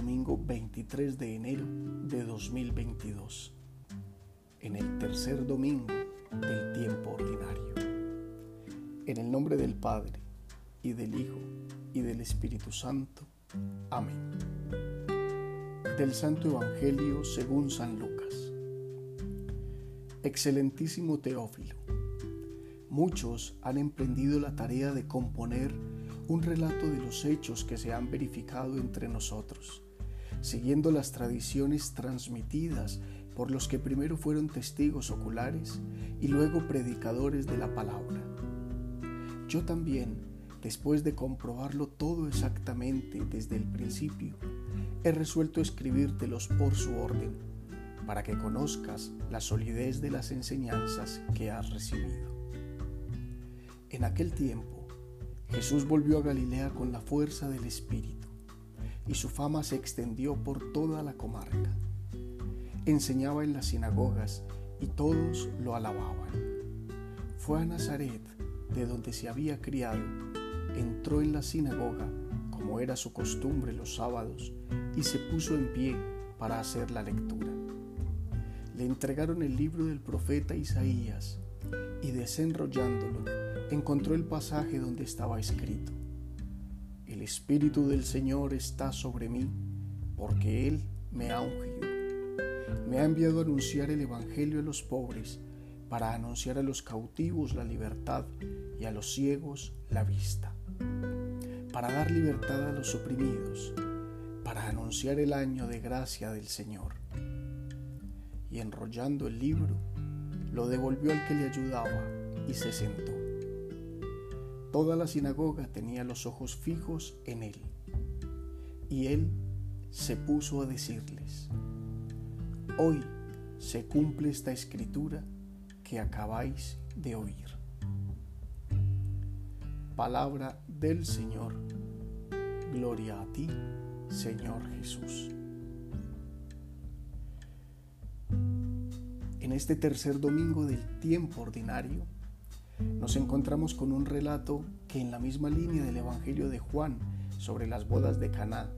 Domingo 23 de enero de 2022, en el tercer domingo del tiempo ordinario. En el nombre del Padre, y del Hijo, y del Espíritu Santo. Amén. Del Santo Evangelio según San Lucas. Excelentísimo Teófilo, muchos han emprendido la tarea de componer un relato de los hechos que se han verificado entre nosotros, siguiendo las tradiciones transmitidas por los que primero fueron testigos oculares y luego predicadores de la palabra. Yo también, después de comprobarlo todo exactamente desde el principio, he resuelto escribírtelos por su orden, para que conozcas la solidez de las enseñanzas que has recibido. En aquel tiempo, Jesús volvió a Galilea con la fuerza del Espíritu y su fama se extendió por toda la comarca. Enseñaba en las sinagogas y todos lo alababan. Fue a Nazaret, de donde se había criado, entró en la sinagoga, como era su costumbre los sábados, y se puso en pie para hacer la lectura. Le entregaron el libro del profeta Isaías y desenrollándolo, encontró el pasaje donde estaba escrito, El Espíritu del Señor está sobre mí, porque Él me ha ungido. Me ha enviado a anunciar el Evangelio a los pobres, para anunciar a los cautivos la libertad y a los ciegos la vista, para dar libertad a los oprimidos, para anunciar el año de gracia del Señor. Y enrollando el libro, lo devolvió al que le ayudaba y se sentó. Toda la sinagoga tenía los ojos fijos en él. Y él se puso a decirles, hoy se cumple esta escritura que acabáis de oír. Palabra del Señor. Gloria a ti, Señor Jesús. En este tercer domingo del tiempo ordinario, nos encontramos con un relato que en la misma línea del Evangelio de Juan sobre las bodas de Caná,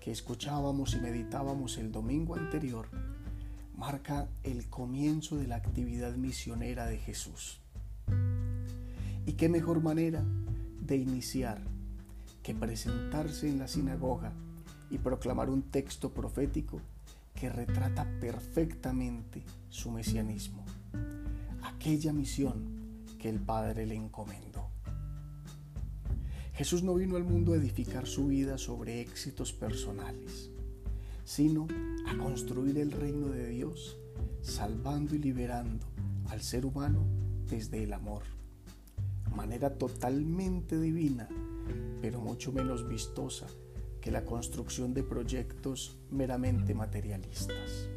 que escuchábamos y meditábamos el domingo anterior, marca el comienzo de la actividad misionera de Jesús. ¿Y qué mejor manera de iniciar que presentarse en la sinagoga y proclamar un texto profético que retrata perfectamente su mesianismo? Aquella misión que el Padre le encomendó. Jesús no vino al mundo a edificar su vida sobre éxitos personales, sino a construir el reino de Dios, salvando y liberando al ser humano desde el amor. Manera totalmente divina, pero mucho menos vistosa que la construcción de proyectos meramente materialistas.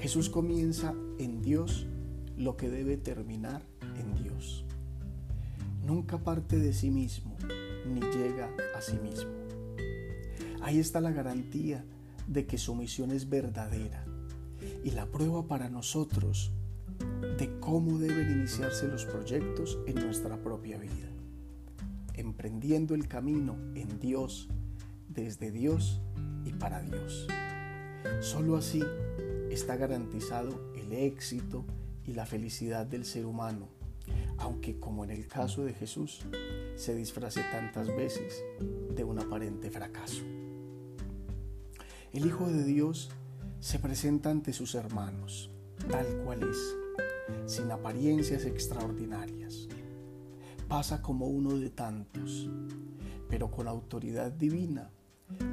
Jesús comienza en Dios lo que debe terminar en Dios. Nunca parte de sí mismo ni llega a sí mismo. Ahí está la garantía de que su misión es verdadera y la prueba para nosotros de cómo deben iniciarse los proyectos en nuestra propia vida. Emprendiendo el camino en Dios, desde Dios y para Dios. Solo así está garantizado el éxito y la felicidad del ser humano, aunque como en el caso de Jesús, se disfrace tantas veces de un aparente fracaso. El Hijo de Dios se presenta ante sus hermanos, tal cual es, sin apariencias extraordinarias. Pasa como uno de tantos, pero con autoridad divina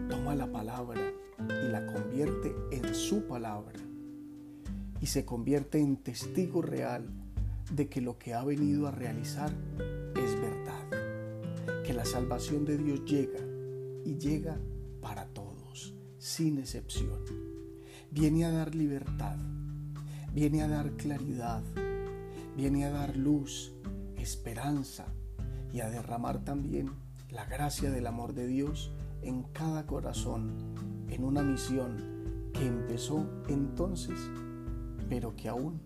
toma la palabra y la convierte en su palabra y se convierte en testigo real de que lo que ha venido a realizar es verdad, que la salvación de Dios llega y llega para todos, sin excepción. Viene a dar libertad, viene a dar claridad, viene a dar luz, esperanza y a derramar también la gracia del amor de Dios en cada corazón, en una misión que empezó entonces pero que aún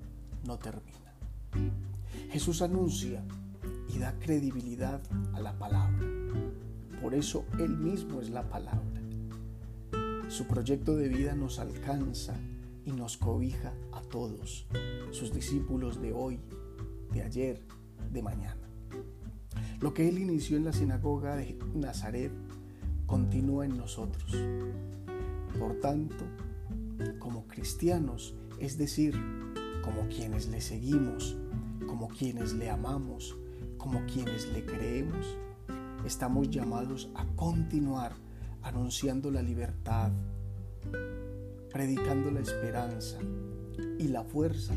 no termina. Jesús anuncia y da credibilidad a la palabra. Por eso Él mismo es la palabra. Su proyecto de vida nos alcanza y nos cobija a todos, sus discípulos de hoy, de ayer, de mañana. Lo que Él inició en la sinagoga de Nazaret continúa en nosotros. Por tanto, como cristianos, es decir, como quienes le seguimos, como quienes le amamos, como quienes le creemos, estamos llamados a continuar anunciando la libertad, predicando la esperanza y la fuerza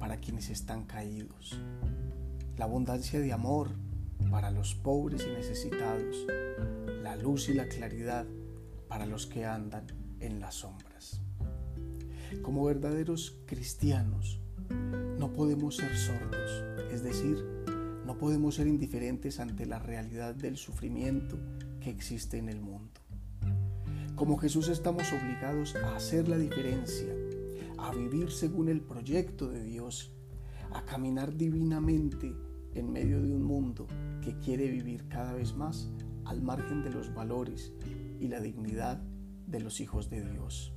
para quienes están caídos, la abundancia de amor para los pobres y necesitados, la luz y la claridad para los que andan en las sombras. Como verdaderos cristianos, no podemos ser sordos, es decir, no podemos ser indiferentes ante la realidad del sufrimiento que existe en el mundo. Como Jesús estamos obligados a hacer la diferencia, a vivir según el proyecto de Dios, a caminar divinamente en medio de un mundo que quiere vivir cada vez más al margen de los valores y la dignidad de los hijos de Dios,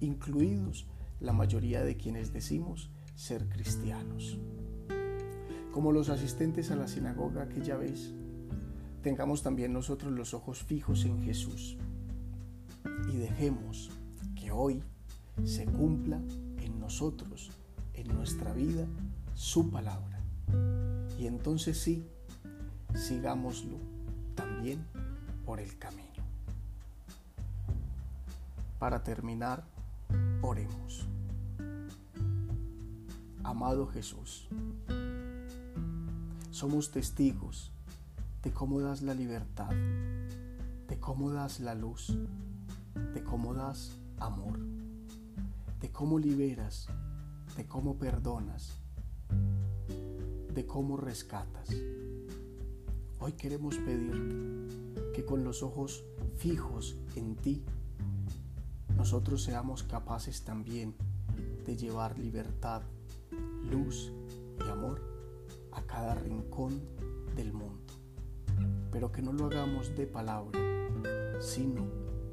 incluidos la mayoría de quienes decimos ser cristianos. Como los asistentes a la sinagoga aquella vez, tengamos también nosotros los ojos fijos en Jesús y dejemos que hoy se cumpla en nosotros, en nuestra vida, su palabra. Y entonces sí, sigámoslo también por el camino. Para terminar, oremos. Amado Jesús, somos testigos de cómo das la libertad, de cómo das la luz, de cómo das amor, de cómo liberas, de cómo perdonas, de cómo rescatas. Hoy queremos pedirte que con los ojos fijos en ti, nosotros seamos capaces también de llevar libertad, luz y amor a cada rincón del mundo. Pero que no lo hagamos de palabra, sino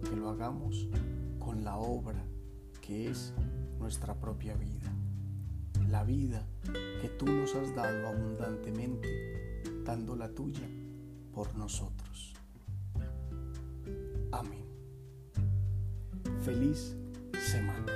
que lo hagamos con la obra que es nuestra propia vida. La vida que tú nos has dado abundantemente, dando la tuya por nosotros. Amén. Feliz semana.